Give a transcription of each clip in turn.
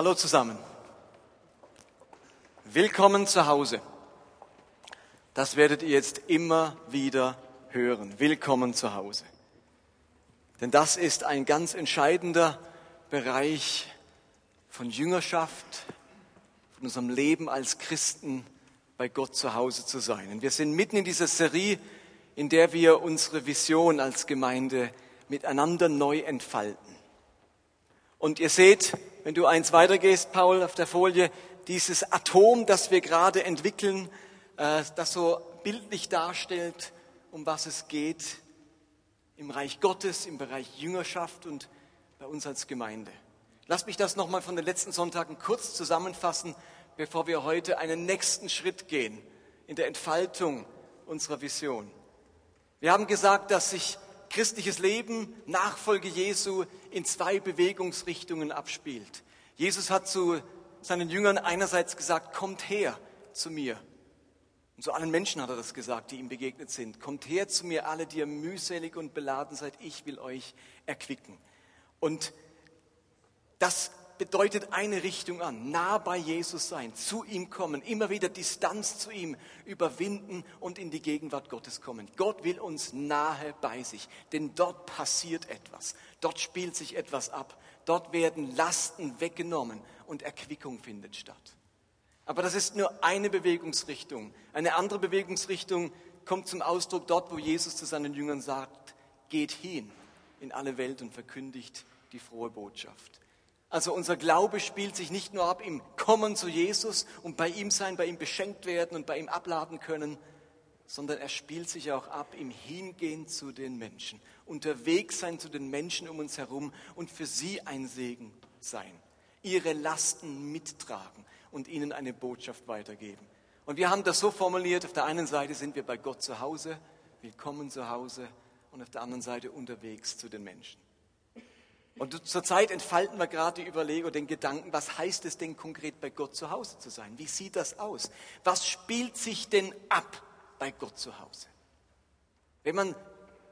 Hallo zusammen. Willkommen zu Hause. Das werdet ihr jetzt immer wieder hören. Willkommen zu Hause. Denn das ist ein ganz entscheidender Bereich von Jüngerschaft, von unserem Leben als Christen bei Gott zu Hause zu sein. Und wir sind mitten in dieser Serie, in der wir unsere Vision als Gemeinde miteinander neu entfalten. Und ihr seht, wenn du eins weitergehst, Paul, auf der Folie, dieses Atom, das wir gerade entwickeln, äh, das so bildlich darstellt, um was es geht im Reich Gottes, im Bereich Jüngerschaft und bei uns als Gemeinde. Lass mich das nochmal von den letzten Sonntagen kurz zusammenfassen, bevor wir heute einen nächsten Schritt gehen in der Entfaltung unserer Vision. Wir haben gesagt, dass sich christliches Leben, Nachfolge Jesu in zwei Bewegungsrichtungen abspielt. Jesus hat zu seinen Jüngern einerseits gesagt, kommt her zu mir. Und zu allen Menschen hat er das gesagt, die ihm begegnet sind. Kommt her zu mir, alle, die ihr mühselig und beladen seid, ich will euch erquicken. Und das bedeutet eine Richtung an, nah bei Jesus sein, zu ihm kommen, immer wieder Distanz zu ihm überwinden und in die Gegenwart Gottes kommen. Gott will uns nahe bei sich, denn dort passiert etwas, dort spielt sich etwas ab, dort werden Lasten weggenommen und Erquickung findet statt. Aber das ist nur eine Bewegungsrichtung. Eine andere Bewegungsrichtung kommt zum Ausdruck dort, wo Jesus zu seinen Jüngern sagt, geht hin in alle Welt und verkündigt die frohe Botschaft. Also unser Glaube spielt sich nicht nur ab im Kommen zu Jesus und bei ihm sein, bei ihm beschenkt werden und bei ihm abladen können, sondern er spielt sich auch ab im Hingehen zu den Menschen, unterwegs sein zu den Menschen um uns herum und für sie ein Segen sein, ihre Lasten mittragen und ihnen eine Botschaft weitergeben. Und wir haben das so formuliert, auf der einen Seite sind wir bei Gott zu Hause, willkommen zu Hause, und auf der anderen Seite unterwegs zu den Menschen. Und zurzeit entfalten wir gerade die Überlegung, den Gedanken, was heißt es denn konkret bei Gott zu Hause zu sein? Wie sieht das aus? Was spielt sich denn ab bei Gott zu Hause? Wenn man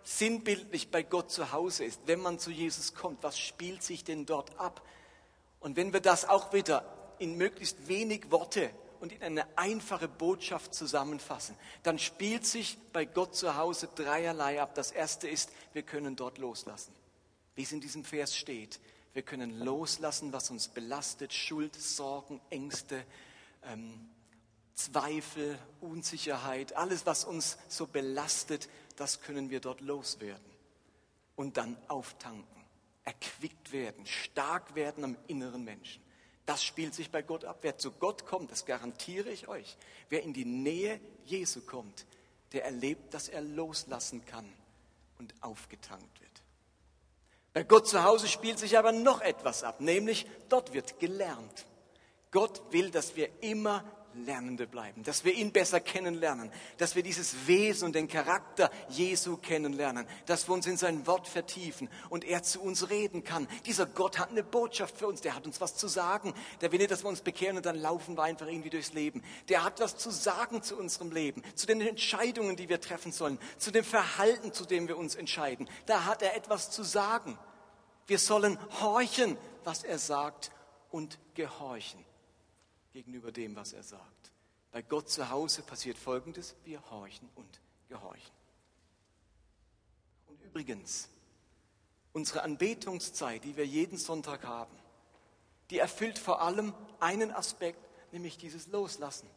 sinnbildlich bei Gott zu Hause ist, wenn man zu Jesus kommt, was spielt sich denn dort ab? Und wenn wir das auch wieder in möglichst wenig Worte und in eine einfache Botschaft zusammenfassen, dann spielt sich bei Gott zu Hause dreierlei ab. Das erste ist, wir können dort loslassen wie es in diesem Vers steht. Wir können loslassen, was uns belastet, Schuld, Sorgen, Ängste, ähm, Zweifel, Unsicherheit, alles, was uns so belastet, das können wir dort loswerden und dann auftanken, erquickt werden, stark werden am inneren Menschen. Das spielt sich bei Gott ab. Wer zu Gott kommt, das garantiere ich euch, wer in die Nähe Jesu kommt, der erlebt, dass er loslassen kann und aufgetankt wird. Bei Gott zu Hause spielt sich aber noch etwas ab, nämlich dort wird gelernt. Gott will, dass wir immer Lernende bleiben, dass wir ihn besser kennenlernen, dass wir dieses Wesen und den Charakter Jesu kennenlernen, dass wir uns in sein Wort vertiefen und er zu uns reden kann. Dieser Gott hat eine Botschaft für uns, der hat uns was zu sagen. Der will nicht, dass wir uns bekehren und dann laufen wir einfach irgendwie durchs Leben. Der hat was zu sagen zu unserem Leben, zu den Entscheidungen, die wir treffen sollen, zu dem Verhalten, zu dem wir uns entscheiden. Da hat er etwas zu sagen. Wir sollen horchen, was er sagt und gehorchen gegenüber dem, was er sagt. Bei Gott zu Hause passiert Folgendes, wir horchen und gehorchen. Und übrigens, unsere Anbetungszeit, die wir jeden Sonntag haben, die erfüllt vor allem einen Aspekt, nämlich dieses Loslassen.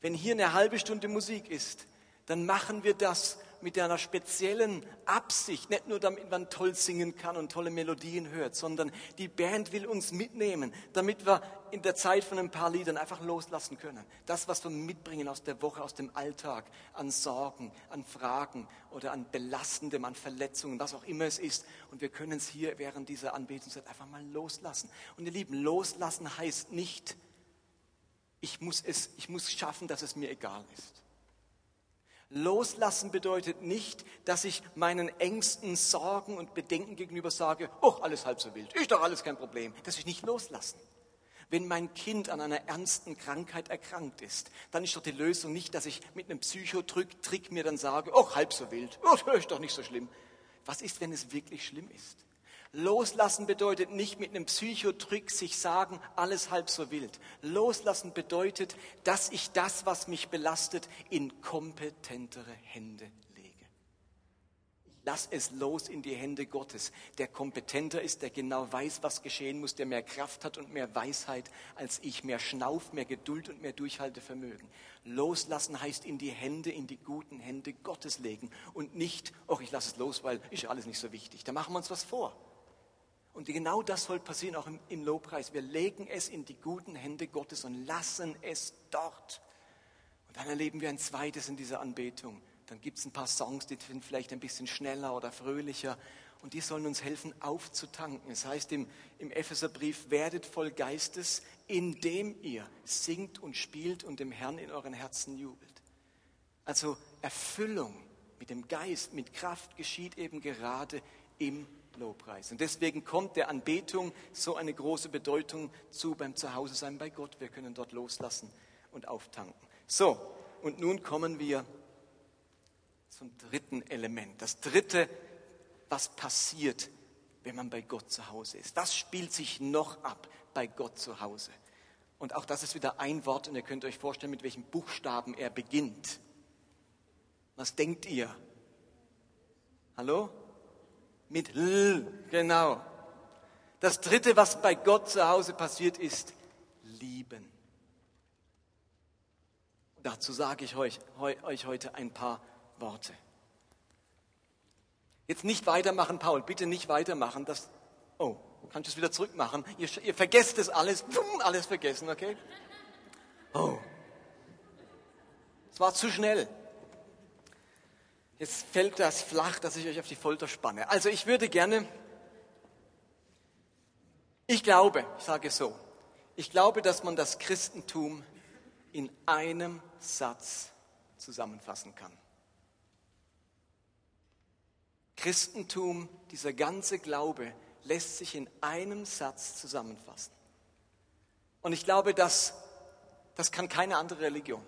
Wenn hier eine halbe Stunde Musik ist, dann machen wir das mit einer speziellen Absicht, nicht nur damit man toll singen kann und tolle Melodien hört, sondern die Band will uns mitnehmen, damit wir in der Zeit von ein paar Liedern einfach loslassen können. Das, was wir mitbringen aus der Woche, aus dem Alltag, an Sorgen, an Fragen oder an Belastendem, an Verletzungen, was auch immer es ist. Und wir können es hier während dieser Anbetungszeit einfach mal loslassen. Und ihr Lieben, loslassen heißt nicht, ich muss es, ich muss schaffen, dass es mir egal ist. Loslassen bedeutet nicht, dass ich meinen Ängsten, Sorgen und Bedenken gegenüber sage, oh, alles halb so wild, ist doch alles kein Problem. Das ist nicht loslassen. Wenn mein Kind an einer ernsten Krankheit erkrankt ist, dann ist doch die Lösung nicht, dass ich mit einem Psychotrick mir dann sage, oh, halb so wild, oh, ist doch nicht so schlimm. Was ist, wenn es wirklich schlimm ist? Loslassen bedeutet nicht mit einem Psychotrick sich sagen, alles halb so wild. Loslassen bedeutet, dass ich das, was mich belastet, in kompetentere Hände Lass es los in die Hände Gottes, der kompetenter ist, der genau weiß, was geschehen muss, der mehr Kraft hat und mehr Weisheit als ich, mehr Schnauf, mehr Geduld und mehr Durchhaltevermögen. Loslassen heißt in die Hände, in die guten Hände Gottes legen und nicht, ach, ich lasse es los, weil ist alles nicht so wichtig. Da machen wir uns was vor. Und genau das soll passieren auch im, im Lobpreis. Wir legen es in die guten Hände Gottes und lassen es dort. Und dann erleben wir ein zweites in dieser Anbetung dann gibt es ein paar Songs, die sind vielleicht ein bisschen schneller oder fröhlicher und die sollen uns helfen aufzutanken. Es heißt im, im Epheserbrief, werdet voll Geistes, indem ihr singt und spielt und dem Herrn in euren Herzen jubelt. Also Erfüllung mit dem Geist, mit Kraft geschieht eben gerade im Lobpreis. Und deswegen kommt der Anbetung so eine große Bedeutung zu beim Zuhause-Sein bei Gott. Wir können dort loslassen und auftanken. So, und nun kommen wir zum dritten Element. Das dritte, was passiert, wenn man bei Gott zu Hause ist. Was spielt sich noch ab bei Gott zu Hause? Und auch das ist wieder ein Wort und ihr könnt euch vorstellen, mit welchem Buchstaben er beginnt. Was denkt ihr? Hallo? Mit L, genau. Das dritte, was bei Gott zu Hause passiert, ist lieben. Dazu sage ich euch, euch heute ein paar Worte. Jetzt nicht weitermachen, Paul, bitte nicht weitermachen. Das, oh, kannst du es wieder zurückmachen? Ihr, ihr vergesst es alles, alles vergessen, okay? Oh, es war zu schnell. Jetzt fällt das flach, dass ich euch auf die Folter spanne. Also ich würde gerne, ich glaube, ich sage es so, ich glaube, dass man das Christentum in einem Satz zusammenfassen kann. Christentum, dieser ganze Glaube lässt sich in einem Satz zusammenfassen. Und ich glaube, dass das kann keine andere Religion.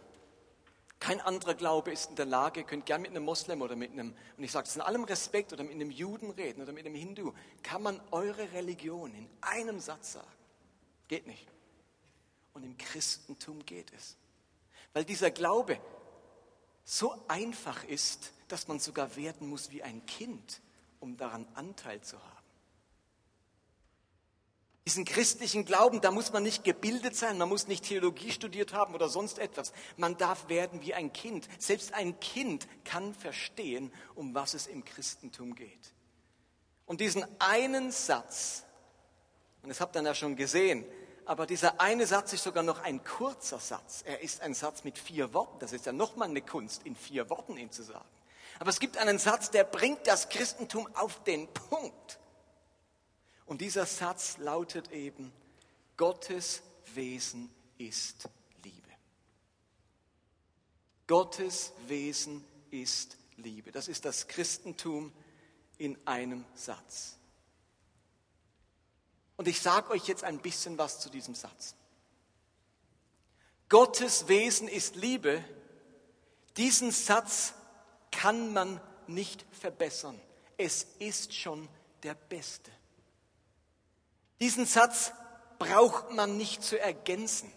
Kein anderer Glaube ist in der Lage, ihr könnt gerne mit einem Moslem oder mit einem, und ich sage es in allem Respekt, oder mit einem Juden reden oder mit einem Hindu, kann man eure Religion in einem Satz sagen. Geht nicht. Und im Christentum geht es. Weil dieser Glaube so einfach ist, dass man sogar werden muss wie ein Kind, um daran Anteil zu haben. Diesen christlichen Glauben, da muss man nicht gebildet sein, man muss nicht Theologie studiert haben oder sonst etwas. Man darf werden wie ein Kind. Selbst ein Kind kann verstehen, um was es im Christentum geht. Und diesen einen Satz, und das habt ihr ja schon gesehen, aber dieser eine Satz ist sogar noch ein kurzer Satz. Er ist ein Satz mit vier Worten. Das ist ja nochmal eine Kunst, in vier Worten ihn zu sagen. Aber es gibt einen Satz, der bringt das Christentum auf den Punkt. Und dieser Satz lautet eben, Gottes Wesen ist Liebe. Gottes Wesen ist Liebe. Das ist das Christentum in einem Satz. Und ich sage euch jetzt ein bisschen was zu diesem Satz. Gottes Wesen ist Liebe. Diesen Satz kann man nicht verbessern. Es ist schon der Beste. Diesen Satz braucht man nicht zu ergänzen.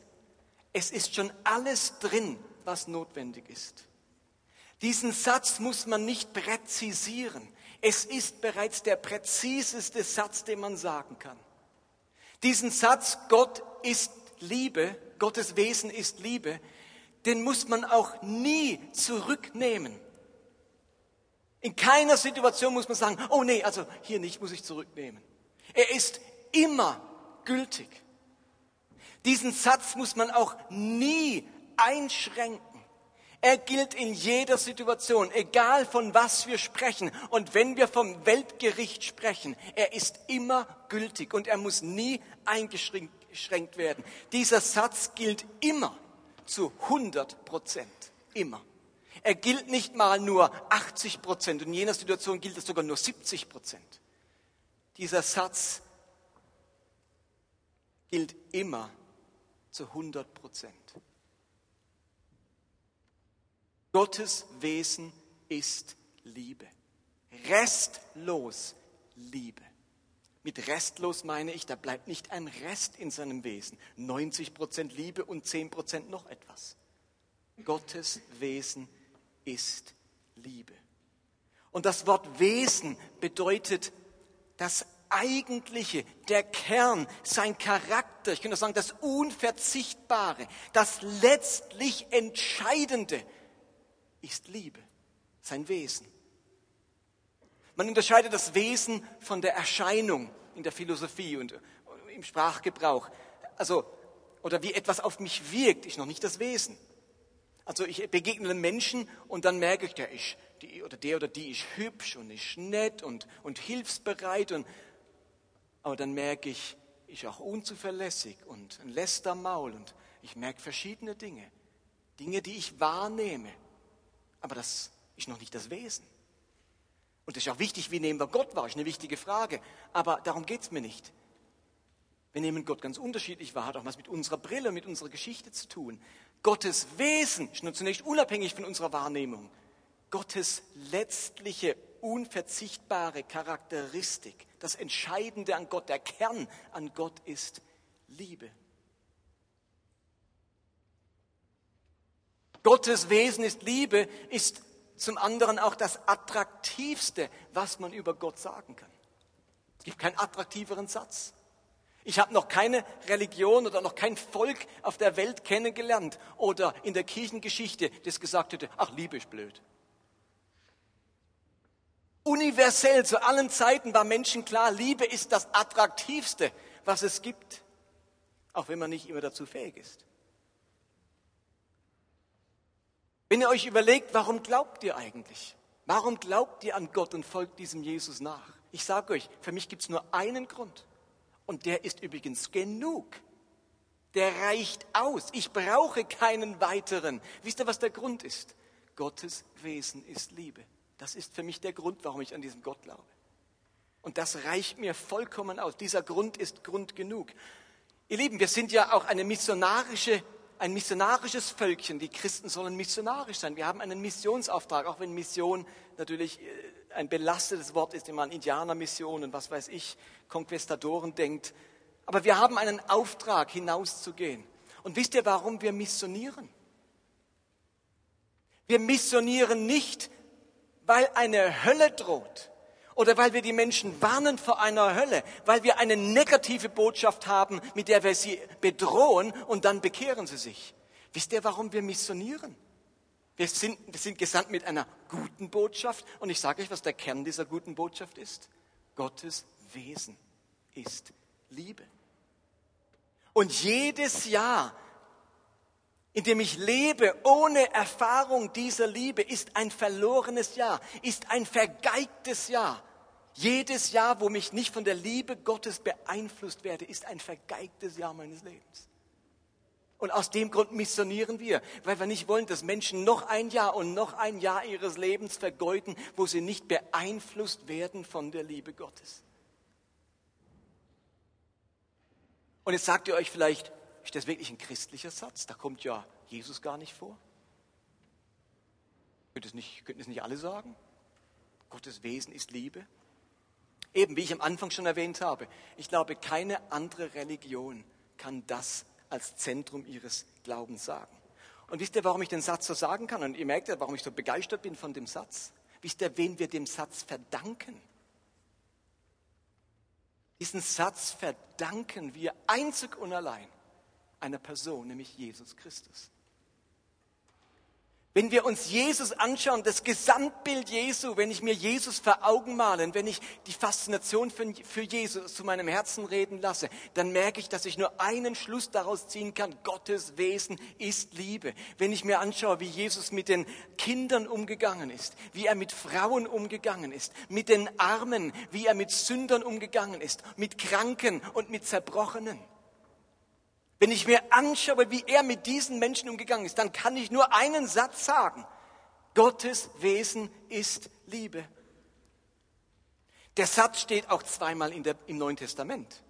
Es ist schon alles drin, was notwendig ist. Diesen Satz muss man nicht präzisieren. Es ist bereits der präziseste Satz, den man sagen kann. Diesen Satz, Gott ist Liebe, Gottes Wesen ist Liebe, den muss man auch nie zurücknehmen. In keiner Situation muss man sagen, oh nee, also hier nicht, muss ich zurücknehmen. Er ist immer gültig. Diesen Satz muss man auch nie einschränken. Er gilt in jeder Situation, egal von was wir sprechen. Und wenn wir vom Weltgericht sprechen, er ist immer gültig und er muss nie eingeschränkt werden. Dieser Satz gilt immer zu 100 Prozent. Immer. Er gilt nicht mal nur 80 Prozent und in jener Situation gilt es sogar nur 70 Prozent. Dieser Satz gilt immer zu 100 Prozent. Gottes Wesen ist Liebe. Restlos Liebe. Mit restlos meine ich, da bleibt nicht ein Rest in seinem Wesen. 90 Prozent Liebe und 10 Prozent noch etwas. Gottes Wesen ist Liebe. Und das Wort Wesen bedeutet das Eigentliche, der Kern, sein Charakter, ich könnte sagen, das Unverzichtbare, das letztlich Entscheidende ist Liebe, sein Wesen. Man unterscheidet das Wesen von der Erscheinung in der Philosophie und im Sprachgebrauch. Also, oder wie etwas auf mich wirkt, ist noch nicht das Wesen. Also ich begegne einem Menschen und dann merke ich, der ist, die, oder der oder die ist hübsch und ist nett und, und hilfsbereit und, aber dann merke ich, ich auch unzuverlässig und ein Lästermaul und ich merke verschiedene Dinge. Dinge, die ich wahrnehme. Aber das ist noch nicht das Wesen. Und das ist auch wichtig, wie nehmen wir Gott wahr? Ist eine wichtige Frage. Aber darum geht es mir nicht. Wir nehmen Gott ganz unterschiedlich wahr, hat auch was mit unserer Brille, mit unserer Geschichte zu tun. Gottes Wesen ist nur zunächst unabhängig von unserer Wahrnehmung. Gottes letztliche unverzichtbare Charakteristik, das Entscheidende an Gott, der Kern an Gott ist Liebe. Gottes Wesen ist Liebe, ist zum anderen auch das Attraktivste, was man über Gott sagen kann. Es gibt keinen attraktiveren Satz. Ich habe noch keine Religion oder noch kein Volk auf der Welt kennengelernt oder in der Kirchengeschichte, das gesagt hätte, ach, Liebe ist blöd. Universell zu allen Zeiten war Menschen klar, Liebe ist das Attraktivste, was es gibt, auch wenn man nicht immer dazu fähig ist. Wenn ihr euch überlegt, warum glaubt ihr eigentlich? Warum glaubt ihr an Gott und folgt diesem Jesus nach? Ich sage euch, für mich gibt es nur einen Grund. Und der ist übrigens genug. Der reicht aus. Ich brauche keinen weiteren. Wisst ihr, was der Grund ist? Gottes Wesen ist Liebe. Das ist für mich der Grund, warum ich an diesen Gott glaube. Und das reicht mir vollkommen aus. Dieser Grund ist Grund genug. Ihr Lieben, wir sind ja auch eine missionarische, ein missionarisches Völkchen. Die Christen sollen missionarisch sein. Wir haben einen Missionsauftrag, auch wenn Mission natürlich äh, ein belastetes Wort ist, wenn man Indianermissionen, was weiß ich, Konquistadoren denkt. Aber wir haben einen Auftrag, hinauszugehen. Und wisst ihr, warum wir missionieren? Wir missionieren nicht, weil eine Hölle droht oder weil wir die Menschen warnen vor einer Hölle, weil wir eine negative Botschaft haben, mit der wir sie bedrohen und dann bekehren sie sich. Wisst ihr, warum wir missionieren? Wir sind, wir sind gesandt mit einer guten Botschaft und ich sage euch, was der Kern dieser guten Botschaft ist. Gottes Wesen ist Liebe. Und jedes Jahr in dem ich lebe ohne Erfahrung dieser Liebe, ist ein verlorenes Jahr, ist ein vergeigtes Jahr. Jedes Jahr, wo mich nicht von der Liebe Gottes beeinflusst werde, ist ein vergeigtes Jahr meines Lebens. Und aus dem Grund missionieren wir, weil wir nicht wollen, dass Menschen noch ein Jahr und noch ein Jahr ihres Lebens vergeuden, wo sie nicht beeinflusst werden von der Liebe Gottes. Und jetzt sagt ihr euch vielleicht, ist das wirklich ein christlicher Satz? Da kommt ja Jesus gar nicht vor. Könnten es nicht, könnten nicht alle sagen? Gottes Wesen ist Liebe. Eben, wie ich am Anfang schon erwähnt habe, ich glaube, keine andere Religion kann das als Zentrum ihres Glaubens sagen. Und wisst ihr, warum ich den Satz so sagen kann? Und ihr merkt ja, warum ich so begeistert bin von dem Satz. Wisst ihr, wen wir dem Satz verdanken? Diesen Satz verdanken wir einzig und allein einer Person, nämlich Jesus Christus. Wenn wir uns Jesus anschauen, das Gesamtbild Jesu, wenn ich mir Jesus vor Augen male und wenn ich die Faszination für Jesus zu meinem Herzen reden lasse, dann merke ich, dass ich nur einen Schluss daraus ziehen kann. Gottes Wesen ist Liebe. Wenn ich mir anschaue, wie Jesus mit den Kindern umgegangen ist, wie er mit Frauen umgegangen ist, mit den Armen, wie er mit Sündern umgegangen ist, mit Kranken und mit Zerbrochenen wenn ich mir anschaue, wie er mit diesen Menschen umgegangen ist, dann kann ich nur einen Satz sagen. Gottes Wesen ist Liebe. Der Satz steht auch zweimal der, im Neuen Testament.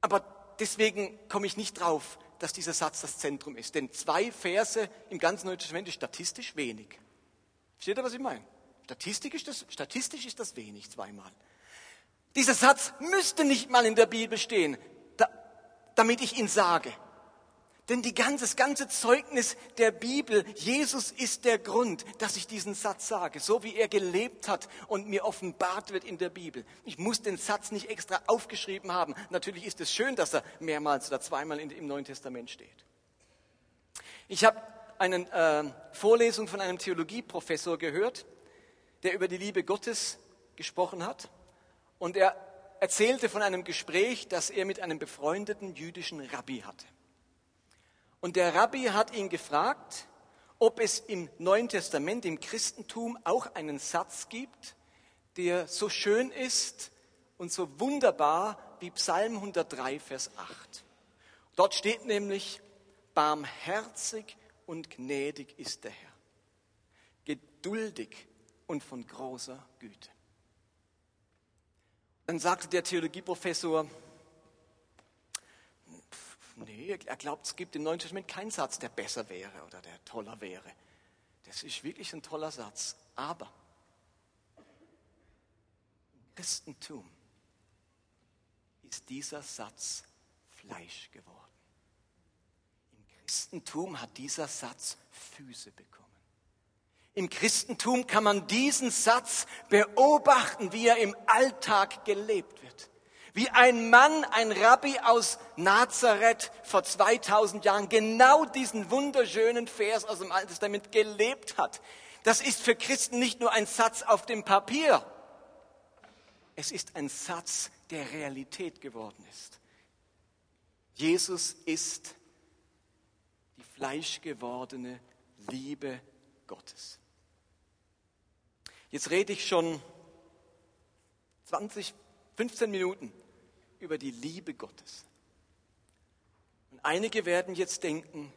Aber deswegen komme ich nicht drauf, dass dieser Satz das Zentrum ist. Denn zwei Verse im ganzen Neuen Testament ist statistisch wenig. Versteht ihr, was ich meine? Statistisch ist das, statistisch ist das wenig, zweimal. Dieser Satz müsste nicht mal in der Bibel stehen, damit ich ihn sage. Denn die ganze, das ganze Zeugnis der Bibel, Jesus ist der Grund, dass ich diesen Satz sage, so wie er gelebt hat und mir offenbart wird in der Bibel. Ich muss den Satz nicht extra aufgeschrieben haben. Natürlich ist es schön, dass er mehrmals oder zweimal im Neuen Testament steht. Ich habe eine äh, Vorlesung von einem Theologieprofessor gehört, der über die Liebe Gottes gesprochen hat. Und er erzählte von einem Gespräch, das er mit einem befreundeten jüdischen Rabbi hatte. Und der Rabbi hat ihn gefragt, ob es im Neuen Testament, im Christentum, auch einen Satz gibt, der so schön ist und so wunderbar wie Psalm 103, Vers 8. Dort steht nämlich, barmherzig und gnädig ist der Herr, geduldig und von großer Güte. Dann sagte der Theologieprofessor, nee, er glaubt, es gibt im Neuen Testament keinen Satz, der besser wäre oder der toller wäre. Das ist wirklich ein toller Satz. Aber im Christentum ist dieser Satz Fleisch geworden. Im Christentum hat dieser Satz Füße bekommen. Im Christentum kann man diesen Satz beobachten, wie er im Alltag gelebt wird. Wie ein Mann, ein Rabbi aus Nazareth vor 2000 Jahren genau diesen wunderschönen Vers aus dem Alten Testament gelebt hat. Das ist für Christen nicht nur ein Satz auf dem Papier. Es ist ein Satz, der Realität geworden ist. Jesus ist die fleischgewordene Liebe Gottes. Jetzt rede ich schon 20, 15 Minuten über die Liebe Gottes. Und einige werden jetzt denken,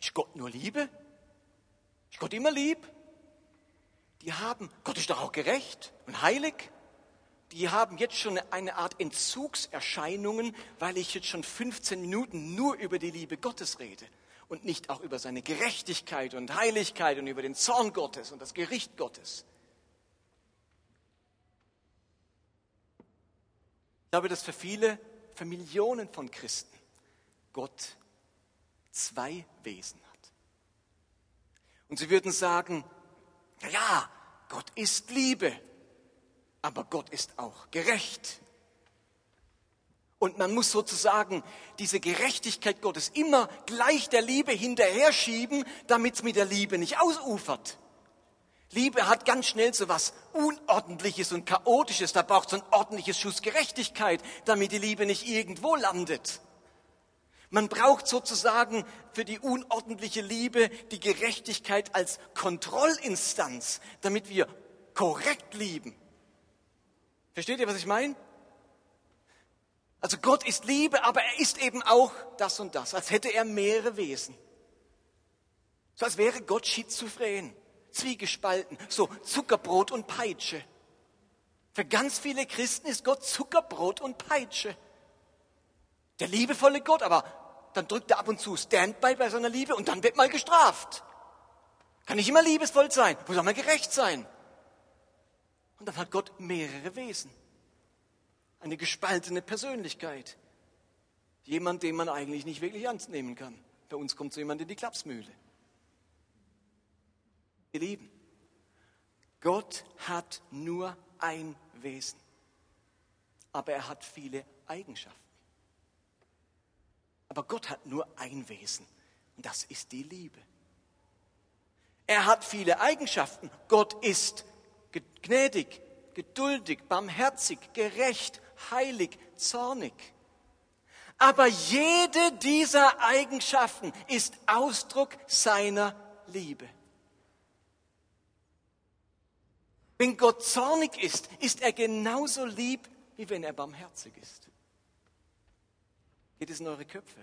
ist Gott nur Liebe? Ist Gott immer lieb? Die haben, Gott ist doch auch gerecht und heilig. Die haben jetzt schon eine Art Entzugserscheinungen, weil ich jetzt schon 15 Minuten nur über die Liebe Gottes rede und nicht auch über seine Gerechtigkeit und Heiligkeit und über den Zorn Gottes und das Gericht Gottes. Ich glaube, dass für viele, für Millionen von Christen Gott zwei Wesen hat. Und sie würden sagen, ja, Gott ist Liebe, aber Gott ist auch gerecht. Und man muss sozusagen diese Gerechtigkeit Gottes immer gleich der Liebe hinterher schieben, damit es mit der Liebe nicht ausufert. Liebe hat ganz schnell so was Unordentliches und Chaotisches. Da braucht es ein ordentliches Schuss Gerechtigkeit, damit die Liebe nicht irgendwo landet. Man braucht sozusagen für die unordentliche Liebe die Gerechtigkeit als Kontrollinstanz, damit wir korrekt lieben. Versteht ihr, was ich meine? Also Gott ist Liebe, aber er ist eben auch das und das, als hätte er mehrere Wesen. So als wäre Gott schizophren, zwiegespalten, so Zuckerbrot und Peitsche. Für ganz viele Christen ist Gott Zuckerbrot und Peitsche. Der liebevolle Gott, aber dann drückt er ab und zu Standby bei seiner Liebe und dann wird mal gestraft. Kann nicht immer liebevoll sein, muss auch mal gerecht sein. Und dann hat Gott mehrere Wesen eine gespaltene Persönlichkeit. Jemand, den man eigentlich nicht wirklich ernst nehmen kann. Bei uns kommt so jemand in die Klapsmühle. Ihr Lieben, Gott hat nur ein Wesen, aber er hat viele Eigenschaften. Aber Gott hat nur ein Wesen und das ist die Liebe. Er hat viele Eigenschaften. Gott ist gnädig, geduldig, barmherzig, gerecht, heilig, zornig. Aber jede dieser Eigenschaften ist Ausdruck seiner Liebe. Wenn Gott zornig ist, ist er genauso lieb, wie wenn er barmherzig ist. Geht es in eure Köpfe?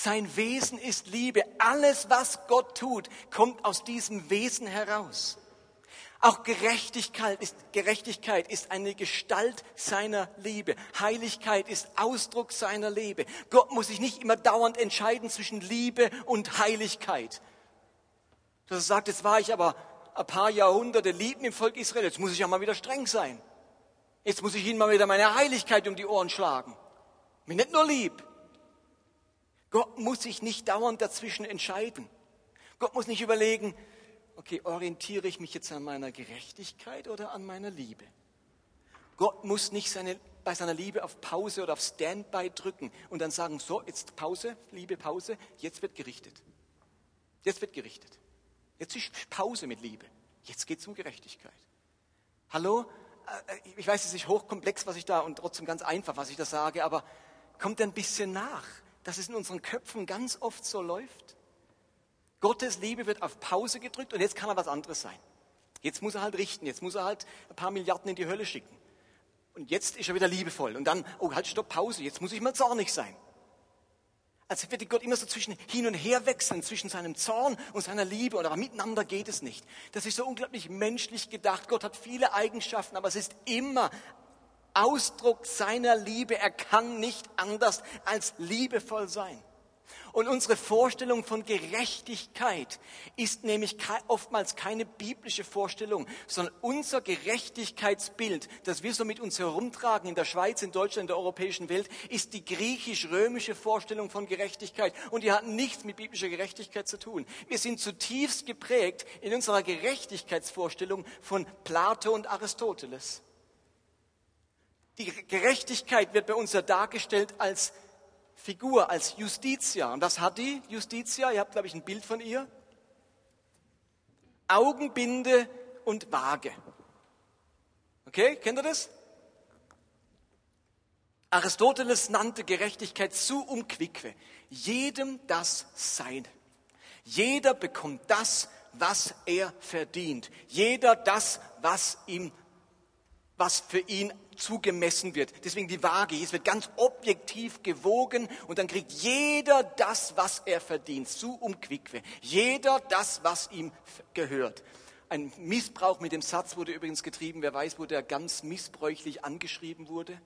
Sein Wesen ist Liebe. Alles, was Gott tut, kommt aus diesem Wesen heraus. Auch Gerechtigkeit ist, Gerechtigkeit ist eine Gestalt seiner Liebe. Heiligkeit ist Ausdruck seiner Liebe. Gott muss sich nicht immer dauernd entscheiden zwischen Liebe und Heiligkeit. Dass er sagt, jetzt war ich aber ein paar Jahrhunderte liebten im Volk Israel, jetzt muss ich ja mal wieder streng sein. Jetzt muss ich ihnen mal wieder meine Heiligkeit um die Ohren schlagen. Mir nicht nur lieb. Gott muss sich nicht dauernd dazwischen entscheiden. Gott muss nicht überlegen, okay, orientiere ich mich jetzt an meiner Gerechtigkeit oder an meiner Liebe? Gott muss nicht seine, bei seiner Liebe auf Pause oder auf Standby drücken und dann sagen, so, jetzt Pause, Liebe, Pause, jetzt wird gerichtet. Jetzt wird gerichtet. Jetzt ist Pause mit Liebe. Jetzt geht es um Gerechtigkeit. Hallo? Äh, ich weiß, es ist hochkomplex, was ich da und trotzdem ganz einfach, was ich da sage, aber kommt ein bisschen nach, dass es in unseren Köpfen ganz oft so läuft. Gottes Liebe wird auf Pause gedrückt und jetzt kann er was anderes sein. Jetzt muss er halt richten, jetzt muss er halt ein paar Milliarden in die Hölle schicken. Und jetzt ist er wieder liebevoll. Und dann, oh, halt, stopp, Pause, jetzt muss ich mal zornig sein. Als würde Gott immer so zwischen hin und her wechseln, zwischen seinem Zorn und seiner Liebe. Und aber miteinander geht es nicht. Das ist so unglaublich menschlich gedacht. Gott hat viele Eigenschaften, aber es ist immer Ausdruck seiner Liebe. Er kann nicht anders als liebevoll sein. Und unsere Vorstellung von Gerechtigkeit ist nämlich oftmals keine biblische Vorstellung, sondern unser Gerechtigkeitsbild, das wir so mit uns herumtragen in der Schweiz, in Deutschland, in der europäischen Welt, ist die griechisch-römische Vorstellung von Gerechtigkeit. Und die hat nichts mit biblischer Gerechtigkeit zu tun. Wir sind zutiefst geprägt in unserer Gerechtigkeitsvorstellung von Plato und Aristoteles. Die Gerechtigkeit wird bei uns ja dargestellt als Figur, als Justitia. Und was hat die Justitia? Ihr habt, glaube ich, ein Bild von ihr. Augenbinde und Waage. Okay, kennt ihr das? Aristoteles nannte Gerechtigkeit zu umquique. Jedem das Seine. Jeder bekommt das, was er verdient. Jeder das, was ihm, was für ihn zugemessen wird. Deswegen die Waage. Es wird ganz objektiv gewogen und dann kriegt jeder das, was er verdient. Su um quique. Jeder das, was ihm gehört. Ein Missbrauch mit dem Satz wurde übrigens getrieben. Wer weiß, wo der ganz missbräuchlich angeschrieben wurde?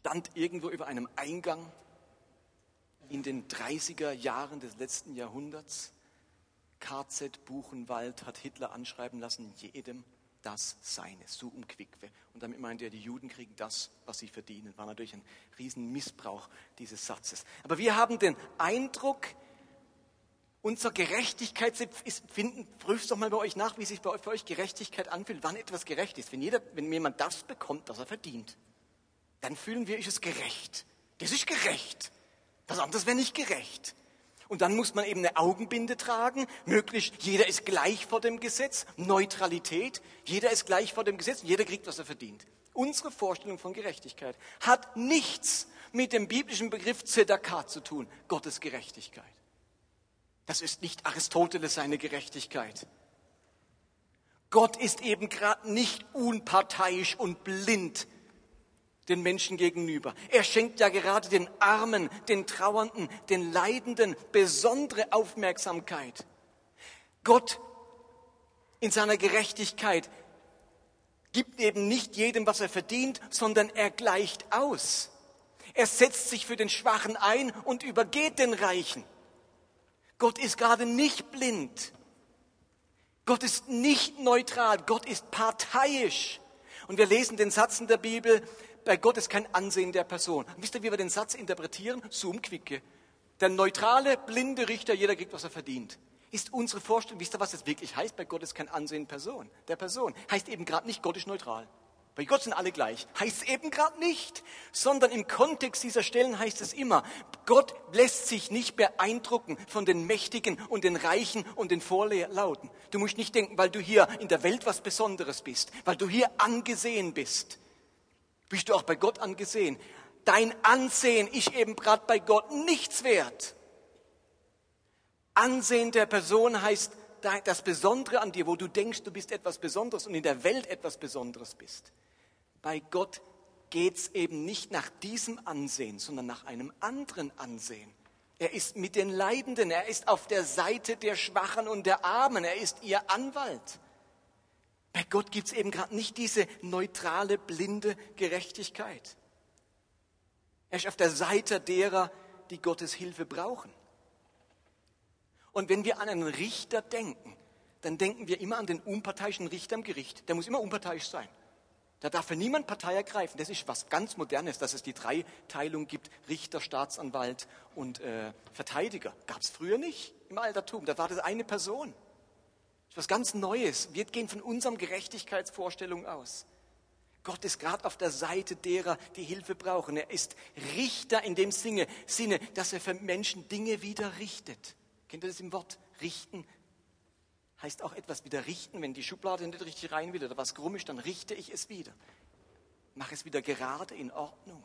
Stand irgendwo über einem Eingang in den 30er Jahren des letzten Jahrhunderts. KZ Buchenwald hat Hitler anschreiben lassen, jedem das Seine, so umquickwe. Und damit meinte er, die Juden kriegen das, was sie verdienen. War natürlich ein Riesenmissbrauch dieses Satzes. Aber wir haben den Eindruck, unser Gerechtigkeitsempfinden, prüft doch mal bei euch nach, wie sich bei, für euch Gerechtigkeit anfühlt, wann etwas gerecht ist. Wenn, jeder, wenn jemand das bekommt, was er verdient, dann fühlen wir, ist es gerecht. Das ist gerecht. Was anderes wäre nicht gerecht. Und dann muss man eben eine Augenbinde tragen, möglichst jeder ist gleich vor dem Gesetz, Neutralität, jeder ist gleich vor dem Gesetz jeder kriegt, was er verdient. Unsere Vorstellung von Gerechtigkeit hat nichts mit dem biblischen Begriff Zedakah zu tun, Gottes Gerechtigkeit. Das ist nicht Aristoteles seine Gerechtigkeit. Gott ist eben gerade nicht unparteiisch und blind den Menschen gegenüber. Er schenkt ja gerade den Armen, den Trauernden, den Leidenden besondere Aufmerksamkeit. Gott in seiner Gerechtigkeit gibt eben nicht jedem, was er verdient, sondern er gleicht aus. Er setzt sich für den Schwachen ein und übergeht den Reichen. Gott ist gerade nicht blind. Gott ist nicht neutral. Gott ist parteiisch. Und wir lesen den Satz in der Bibel, bei Gott ist kein Ansehen der Person. wisst ihr, wie wir den Satz interpretieren? Zoom quicke. Der neutrale, blinde Richter, jeder kriegt, was er verdient. Ist unsere Vorstellung, wisst ihr, was das wirklich heißt? Bei Gott ist kein Ansehen Person, der Person. Heißt eben gerade nicht, Gott ist neutral. Bei Gott sind alle gleich. Heißt eben gerade nicht, sondern im Kontext dieser Stellen heißt es immer, Gott lässt sich nicht beeindrucken von den Mächtigen und den Reichen und den Vorlauten. Du musst nicht denken, weil du hier in der Welt was Besonderes bist, weil du hier angesehen bist, bist du auch bei Gott angesehen. Dein Ansehen ist eben gerade bei Gott nichts wert. Ansehen der Person heißt das Besondere an dir, wo du denkst, du bist etwas Besonderes und in der Welt etwas Besonderes bist. Bei Gott geht es eben nicht nach diesem Ansehen, sondern nach einem anderen Ansehen. Er ist mit den Leidenden, er ist auf der Seite der Schwachen und der Armen, er ist ihr Anwalt. Bei Gott gibt es eben gerade nicht diese neutrale, blinde Gerechtigkeit. Er ist auf der Seite derer, die Gottes Hilfe brauchen. Und wenn wir an einen Richter denken, dann denken wir immer an den unparteiischen Richter im Gericht. Der muss immer unparteiisch sein. Da darf für niemand Partei ergreifen. Das ist was ganz Modernes, dass es die Dreiteilung gibt, Richter, Staatsanwalt und äh, Verteidiger. Gab es früher nicht im Altertum. Da war das eine Person. Ist was ganz Neues. Wir gehen von unserem Gerechtigkeitsvorstellung aus. Gott ist gerade auf der Seite derer, die Hilfe brauchen. Er ist Richter in dem Sinne, dass er für Menschen Dinge wieder richtet. Kennt ihr das im Wort? Richten, heißt auch etwas wieder richten. Wenn die Schublade nicht richtig rein will oder was krumm ist, dann richte ich es wieder. Mache es wieder gerade in Ordnung.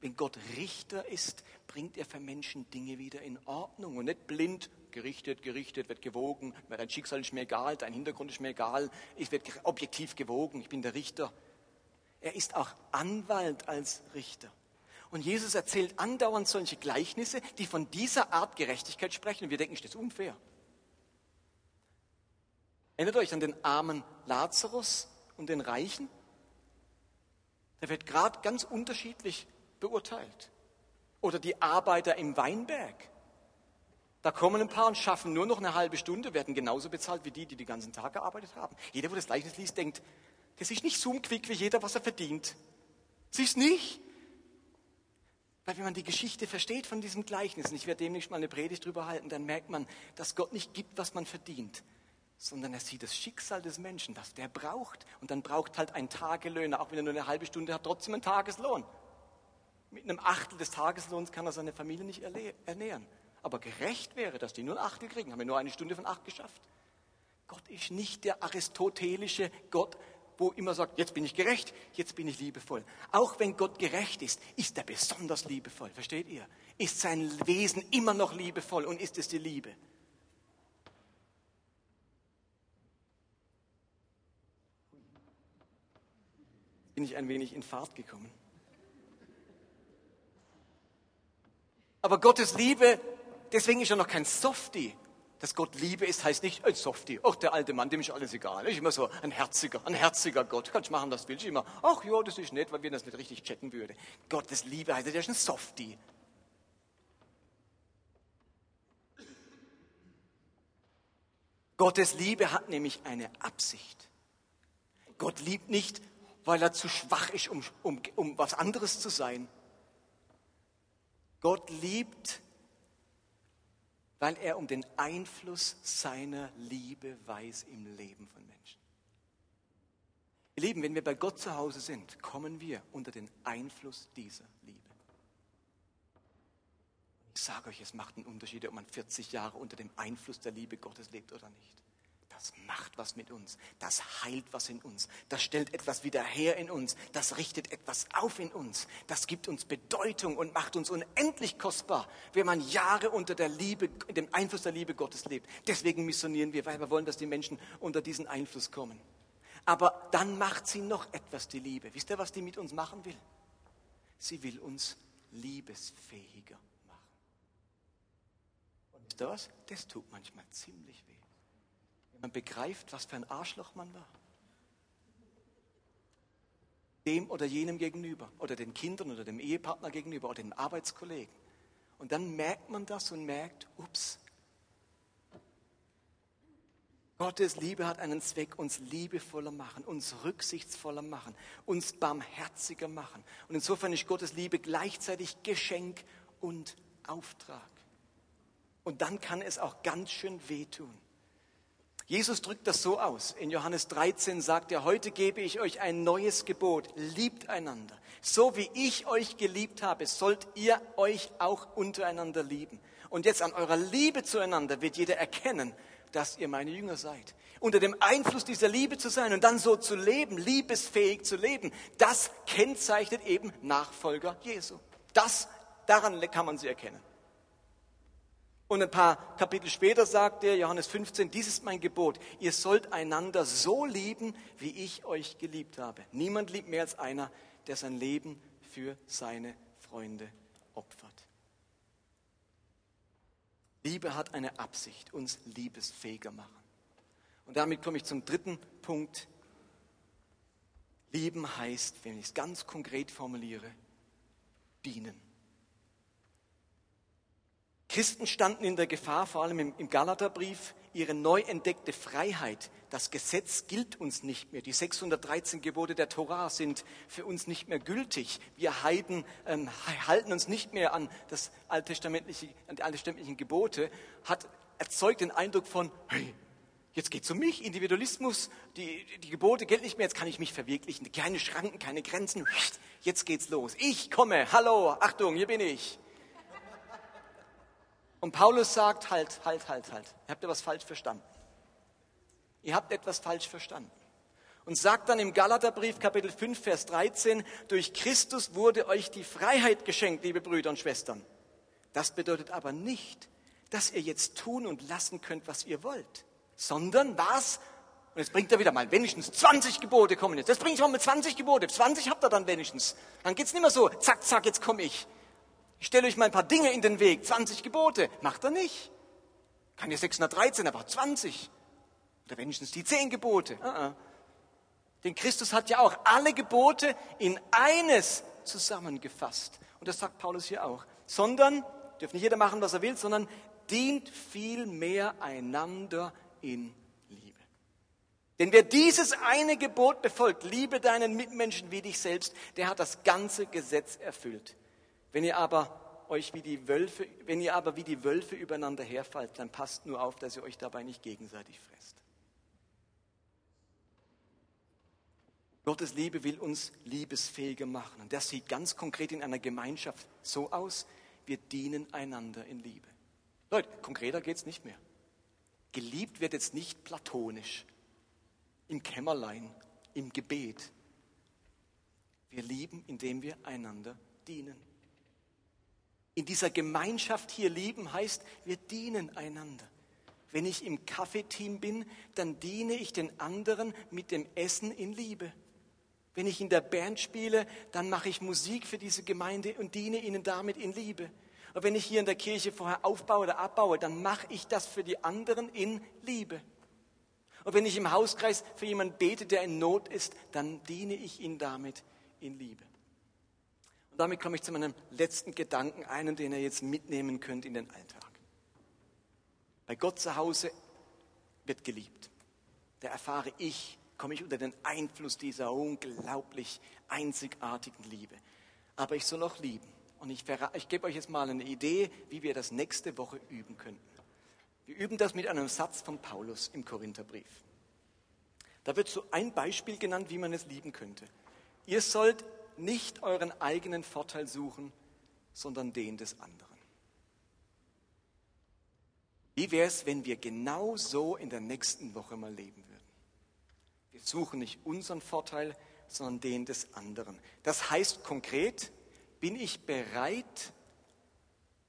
Wenn Gott Richter ist, bringt er für Menschen Dinge wieder in Ordnung und nicht blind gerichtet, gerichtet, wird gewogen. Dein Schicksal ist mir egal, dein Hintergrund ist mir egal. Ich werde objektiv gewogen, ich bin der Richter. Er ist auch Anwalt als Richter. Und Jesus erzählt andauernd solche Gleichnisse, die von dieser Art Gerechtigkeit sprechen. Und wir denken, ist das unfair? Erinnert euch an den armen Lazarus und den Reichen? Der wird gerade ganz unterschiedlich beurteilt. Oder die Arbeiter im Weinberg. Da kommen ein paar und schaffen nur noch eine halbe Stunde, werden genauso bezahlt wie die, die den ganzen Tag gearbeitet haben. Jeder, der das Gleichnis liest, denkt, das ist nicht so quick wie jeder, was er verdient. Das ist nicht. Weil wenn man die Geschichte versteht von diesem Gleichnis, und ich werde demnächst mal eine Predigt drüber halten, dann merkt man, dass Gott nicht gibt, was man verdient, sondern er sieht das Schicksal des Menschen, was der braucht. Und dann braucht halt ein Tagelöhner, auch wenn er nur eine halbe Stunde hat, trotzdem einen Tageslohn. Mit einem Achtel des Tageslohns kann er seine Familie nicht ernähren. Aber gerecht wäre, dass die nur ein Achtel kriegen. Haben wir nur eine Stunde von acht geschafft. Gott ist nicht der aristotelische Gott, wo immer sagt, jetzt bin ich gerecht, jetzt bin ich liebevoll. Auch wenn Gott gerecht ist, ist er besonders liebevoll. Versteht ihr? Ist sein Wesen immer noch liebevoll und ist es die Liebe? bin ich ein wenig in Fahrt gekommen. Aber Gottes Liebe, deswegen ist er noch kein Softie. Dass Gott Liebe ist, heißt nicht ein Softie. Ach, der alte Mann, dem ist alles egal. Ich immer so ein herziger, ein herziger Gott. Kannst machen, was du willst. Ich immer, ach ja, das ist nett, weil wir das nicht richtig checken würde. Gottes Liebe heißt, der ist ein Softie. Gottes Liebe hat nämlich eine Absicht. Gott liebt nicht, weil er zu schwach ist, um, um, um was anderes zu sein. Gott liebt, weil er um den Einfluss seiner Liebe weiß im Leben von Menschen. Ihr Lieben, wenn wir bei Gott zu Hause sind, kommen wir unter den Einfluss dieser Liebe. Ich sage euch, es macht einen Unterschied, ob man 40 Jahre unter dem Einfluss der Liebe Gottes lebt oder nicht. Das macht was mit uns. Das heilt was in uns. Das stellt etwas wieder her in uns. Das richtet etwas auf in uns. Das gibt uns Bedeutung und macht uns unendlich kostbar, wenn man Jahre unter der Liebe, dem Einfluss der Liebe Gottes lebt. Deswegen missionieren wir, weil wir wollen, dass die Menschen unter diesen Einfluss kommen. Aber dann macht sie noch etwas, die Liebe. Wisst ihr, was die mit uns machen will? Sie will uns liebesfähiger machen. Und wisst ihr was? Das tut manchmal ziemlich weh man begreift, was für ein Arschloch man war. Dem oder jenem gegenüber oder den Kindern oder dem Ehepartner gegenüber oder den Arbeitskollegen. Und dann merkt man das und merkt, ups, Gottes Liebe hat einen Zweck, uns liebevoller machen, uns rücksichtsvoller machen, uns barmherziger machen. Und insofern ist Gottes Liebe gleichzeitig Geschenk und Auftrag. Und dann kann es auch ganz schön wehtun. Jesus drückt das so aus. In Johannes 13 sagt er, heute gebe ich euch ein neues Gebot. Liebt einander. So wie ich euch geliebt habe, sollt ihr euch auch untereinander lieben. Und jetzt an eurer Liebe zueinander wird jeder erkennen, dass ihr meine Jünger seid. Unter dem Einfluss dieser Liebe zu sein und dann so zu leben, liebesfähig zu leben, das kennzeichnet eben Nachfolger Jesu. Das, daran kann man sie erkennen. Und ein paar Kapitel später sagt er, Johannes 15, dies ist mein Gebot. Ihr sollt einander so lieben, wie ich euch geliebt habe. Niemand liebt mehr als einer, der sein Leben für seine Freunde opfert. Liebe hat eine Absicht, uns liebesfähiger machen. Und damit komme ich zum dritten Punkt. Lieben heißt, wenn ich es ganz konkret formuliere, dienen. Christen standen in der Gefahr, vor allem im, Galaterbrief, ihre neu entdeckte Freiheit. Das Gesetz gilt uns nicht mehr. Die 613 Gebote der Torah sind für uns nicht mehr gültig. Wir Heiden ähm, halten uns nicht mehr an, das alttestamentliche, an die alttestamentlichen Gebote. Hat erzeugt den Eindruck von, hey, Jetzt geht es um mich, Individualismus, die, die Gebote gelten nicht mehr, jetzt kann ich mich verwirklichen. Keine Schranken, keine Grenzen. Jetzt geht's los. Ich komme, hallo, Achtung, hier bin ich. Und Paulus sagt, halt, halt, halt, halt. Ihr habt etwas falsch verstanden. Ihr habt etwas falsch verstanden. Und sagt dann im Galaterbrief Kapitel 5, Vers 13, durch Christus wurde euch die Freiheit geschenkt, liebe Brüder und Schwestern. Das bedeutet aber nicht, dass ihr jetzt tun und lassen könnt, was ihr wollt, sondern was? Und jetzt bringt er wieder mal, wenigstens 20 Gebote kommen jetzt. Jetzt bringe ich mal mit 20 Gebote. 20 habt ihr dann wenigstens. Dann geht's nicht mehr so, zack, zack, jetzt komme ich. Ich stelle euch mal ein paar Dinge in den Weg. 20 Gebote. Macht er nicht. Kann ja 613, aber 20. Oder wenigstens die 10 Gebote. Uh -uh. Denn Christus hat ja auch alle Gebote in eines zusammengefasst. Und das sagt Paulus hier auch. Sondern, dürfen nicht jeder machen, was er will, sondern dient viel mehr einander in Liebe. Denn wer dieses eine Gebot befolgt, liebe deinen Mitmenschen wie dich selbst, der hat das ganze Gesetz erfüllt. Wenn ihr aber euch wie die Wölfe, wenn ihr aber wie die Wölfe übereinander herfallt, dann passt nur auf, dass ihr euch dabei nicht gegenseitig fresst. Gottes Liebe will uns liebesfähiger machen. Und das sieht ganz konkret in einer Gemeinschaft so aus, wir dienen einander in Liebe. Leute, konkreter geht es nicht mehr. Geliebt wird jetzt nicht platonisch, im Kämmerlein, im Gebet. Wir lieben, indem wir einander dienen. In dieser Gemeinschaft hier lieben heißt, wir dienen einander. Wenn ich im Kaffeeteam bin, dann diene ich den anderen mit dem Essen in Liebe. Wenn ich in der Band spiele, dann mache ich Musik für diese Gemeinde und diene ihnen damit in Liebe. Und wenn ich hier in der Kirche vorher aufbaue oder abbaue, dann mache ich das für die anderen in Liebe. Und wenn ich im Hauskreis für jemanden bete, der in Not ist, dann diene ich ihn damit in Liebe damit komme ich zu meinem letzten Gedanken, einen, den ihr jetzt mitnehmen könnt in den Alltag. Bei Gott zu Hause wird geliebt. Da erfahre ich, komme ich unter den Einfluss dieser unglaublich einzigartigen Liebe. Aber ich soll auch lieben. Und ich, ich gebe euch jetzt mal eine Idee, wie wir das nächste Woche üben könnten. Wir üben das mit einem Satz von Paulus im Korintherbrief. Da wird so ein Beispiel genannt, wie man es lieben könnte. Ihr sollt nicht euren eigenen Vorteil suchen, sondern den des anderen. Wie wäre es, wenn wir genau so in der nächsten Woche mal leben würden? Wir suchen nicht unseren Vorteil, sondern den des anderen. Das heißt konkret, bin ich bereit,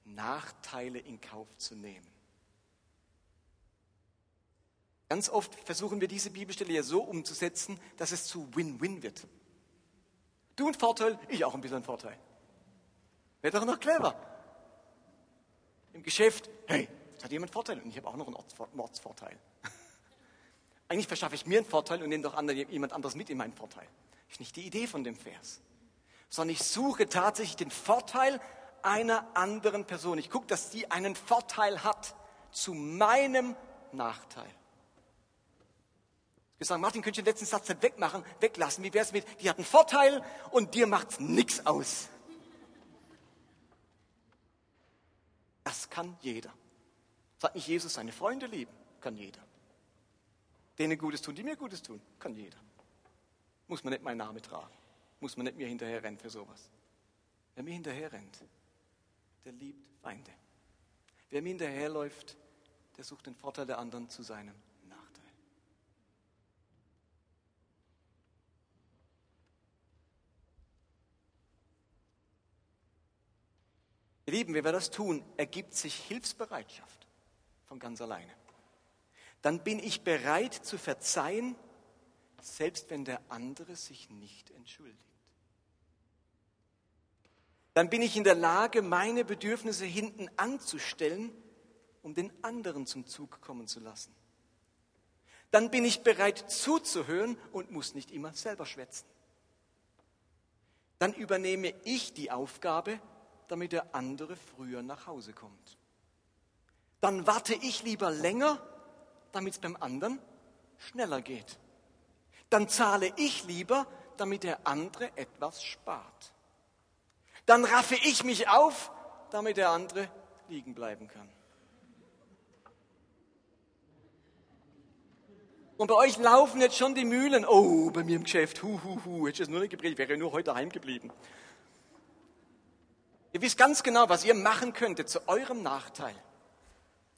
Nachteile in Kauf zu nehmen? Ganz oft versuchen wir diese Bibelstelle ja so umzusetzen, dass es zu Win-Win wird. Du ein Vorteil, ich auch ein bisschen Vorteil. Wäre doch noch clever. Im Geschäft, hey, jetzt hat jemand Vorteil und ich habe auch noch einen Mordsvorteil. Eigentlich verschaffe ich mir einen Vorteil und nehme doch jemand anderes mit in meinen Vorteil. Das ist nicht die Idee von dem Vers. Sondern ich suche tatsächlich den Vorteil einer anderen Person. Ich gucke, dass sie einen Vorteil hat zu meinem Nachteil. Wir sagen, Martin, könntest du den letzten Satz nicht wegmachen, weglassen? Wie wäre es mit, die hat einen Vorteil und dir macht nichts aus? Das kann jeder. Sagt nicht Jesus, seine Freunde lieben? Kann jeder. Denen Gutes tun, die mir Gutes tun? Kann jeder. Muss man nicht meinen Namen tragen. Muss man nicht mir hinterher rennen für sowas. Wer mir hinterher rennt, der liebt Feinde. Wer mir hinterherläuft, der sucht den Vorteil der anderen zu seinem Ihr Lieben, wenn wir das tun, ergibt sich Hilfsbereitschaft von ganz alleine. Dann bin ich bereit zu verzeihen, selbst wenn der andere sich nicht entschuldigt. Dann bin ich in der Lage, meine Bedürfnisse hinten anzustellen, um den anderen zum Zug kommen zu lassen. Dann bin ich bereit zuzuhören und muss nicht immer selber schwätzen. Dann übernehme ich die Aufgabe, damit der andere früher nach Hause kommt. dann warte ich lieber länger, damit es beim anderen schneller geht. Dann zahle ich lieber, damit der andere etwas spart. Dann raffe ich mich auf, damit der andere liegen bleiben kann. Und bei euch laufen jetzt schon die Mühlen. Oh, bei mir im Geschäft, hu, hu, hu, hätte ich es nur nicht gepredigt, wäre nur heute heimgeblieben. Ihr wisst ganz genau, was ihr machen könntet zu eurem Nachteil,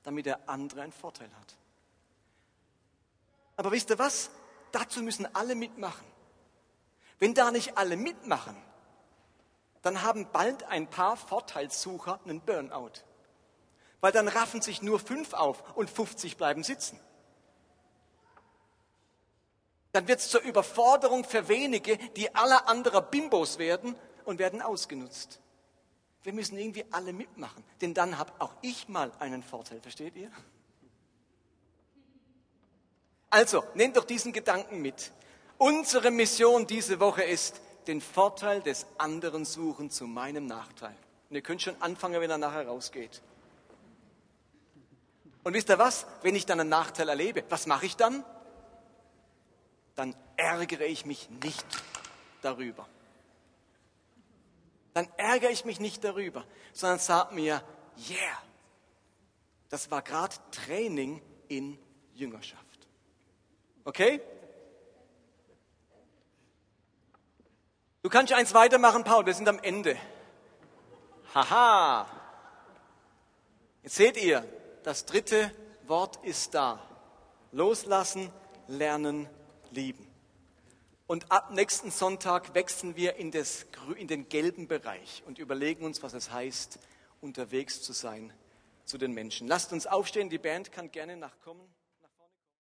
damit der andere einen Vorteil hat. Aber wisst ihr was? Dazu müssen alle mitmachen. Wenn da nicht alle mitmachen, dann haben bald ein paar Vorteilssucher einen Burnout. Weil dann raffen sich nur fünf auf und 50 bleiben sitzen. Dann wird es zur Überforderung für wenige, die aller anderer Bimbos werden und werden ausgenutzt. Wir müssen irgendwie alle mitmachen, denn dann habe auch ich mal einen Vorteil, versteht ihr? Also, nehmt doch diesen Gedanken mit. Unsere Mission diese Woche ist, den Vorteil des anderen suchen zu meinem Nachteil. Und ihr könnt schon anfangen, wenn er nachher rausgeht. Und wisst ihr was? Wenn ich dann einen Nachteil erlebe, was mache ich dann? Dann ärgere ich mich nicht darüber. Dann ärgere ich mich nicht darüber, sondern sage mir, yeah, das war gerade Training in Jüngerschaft. Okay? Du kannst eins weitermachen, Paul, wir sind am Ende. Haha. Jetzt seht ihr, das dritte Wort ist da. Loslassen, lernen, lieben. Und ab nächsten Sonntag wechseln wir in, das, in den gelben Bereich und überlegen uns, was es heißt, unterwegs zu sein zu den Menschen. Lasst uns aufstehen, die Band kann gerne nachkommen.